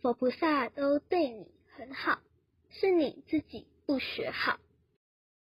佛菩萨都对你很好是你自己不学好。